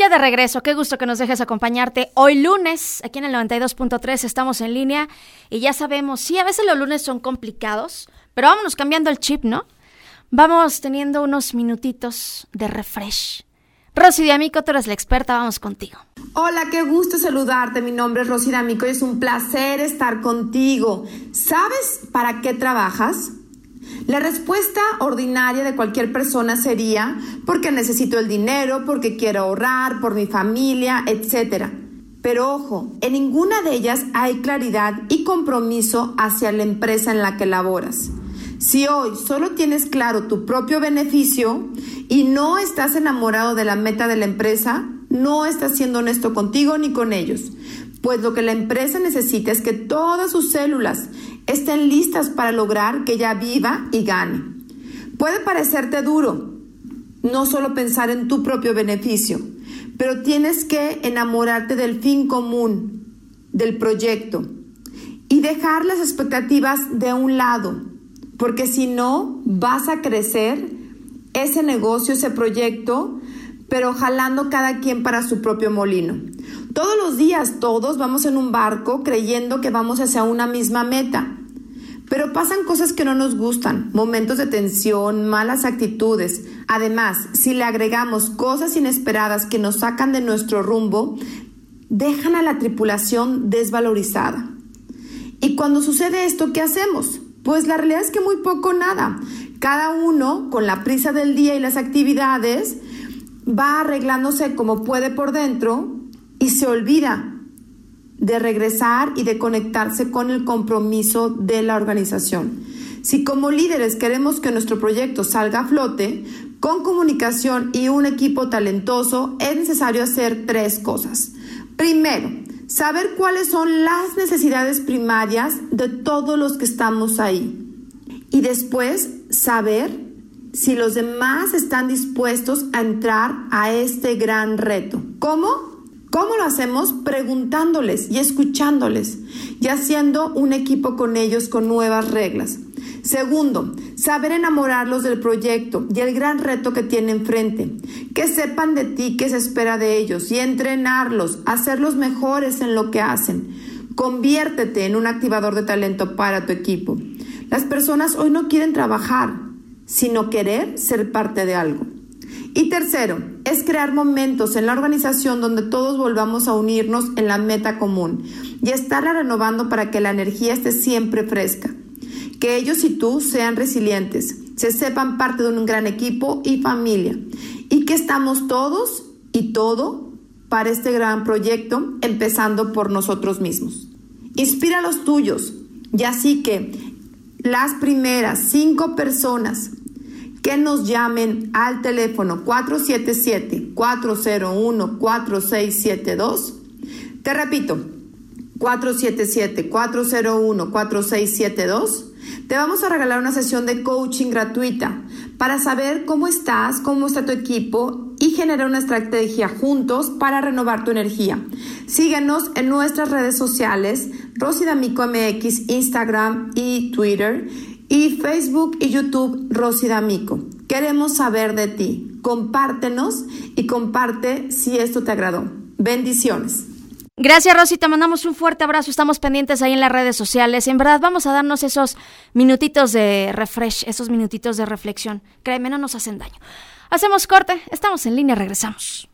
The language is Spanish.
Ya de regreso, qué gusto que nos dejes acompañarte hoy lunes, aquí en el 92.3 estamos en línea y ya sabemos, sí, a veces los lunes son complicados, pero vámonos cambiando el chip, ¿no? Vamos teniendo unos minutitos de refresh. Rosy D'Amico, tú eres la experta, vamos contigo. Hola, qué gusto saludarte. Mi nombre es Rosy D'Amico y es un placer estar contigo. ¿Sabes para qué trabajas? La respuesta ordinaria de cualquier persona sería porque necesito el dinero, porque quiero ahorrar, por mi familia, etc. Pero ojo, en ninguna de ellas hay claridad y compromiso hacia la empresa en la que laboras. Si hoy solo tienes claro tu propio beneficio y no estás enamorado de la meta de la empresa, no estás siendo honesto contigo ni con ellos. Pues lo que la empresa necesita es que todas sus células estén listas para lograr que ella viva y gane. Puede parecerte duro no solo pensar en tu propio beneficio, pero tienes que enamorarte del fin común, del proyecto, y dejar las expectativas de un lado porque si no, vas a crecer ese negocio, ese proyecto, pero jalando cada quien para su propio molino. Todos los días, todos vamos en un barco creyendo que vamos hacia una misma meta. Pero pasan cosas que no nos gustan, momentos de tensión, malas actitudes. Además, si le agregamos cosas inesperadas que nos sacan de nuestro rumbo, dejan a la tripulación desvalorizada. Y cuando sucede esto, ¿qué hacemos? Pues la realidad es que muy poco nada. Cada uno, con la prisa del día y las actividades, va arreglándose como puede por dentro y se olvida de regresar y de conectarse con el compromiso de la organización. Si como líderes queremos que nuestro proyecto salga a flote, con comunicación y un equipo talentoso es necesario hacer tres cosas. Primero, saber cuáles son las necesidades primarias de todos los que estamos ahí. Y después saber si los demás están dispuestos a entrar a este gran reto. ¿Cómo? ¿Cómo lo hacemos? Preguntándoles y escuchándoles y haciendo un equipo con ellos con nuevas reglas. Segundo, saber enamorarlos del proyecto y el gran reto que tienen enfrente. Que sepan de ti, qué se espera de ellos y entrenarlos, hacerlos mejores en lo que hacen. Conviértete en un activador de talento para tu equipo. Las personas hoy no quieren trabajar, sino querer ser parte de algo. Y tercero, es crear momentos en la organización donde todos volvamos a unirnos en la meta común y estarla renovando para que la energía esté siempre fresca que ellos y tú sean resilientes, se sepan parte de un gran equipo y familia y que estamos todos y todo para este gran proyecto, empezando por nosotros mismos. Inspira a los tuyos y así que las primeras cinco personas que nos llamen al teléfono 477-401-4672, te repito, 477-401-4672, te vamos a regalar una sesión de coaching gratuita para saber cómo estás, cómo está tu equipo y generar una estrategia juntos para renovar tu energía. Síguenos en nuestras redes sociales, Rosy D'Amico MX, Instagram y Twitter, y Facebook y YouTube, Rosy D'Amico. Queremos saber de ti. Compártenos y comparte si esto te agradó. Bendiciones. Gracias, Rosy. Te mandamos un fuerte abrazo. Estamos pendientes ahí en las redes sociales. En verdad, vamos a darnos esos minutitos de refresh, esos minutitos de reflexión. Créeme, no nos hacen daño. Hacemos corte. Estamos en línea. Regresamos.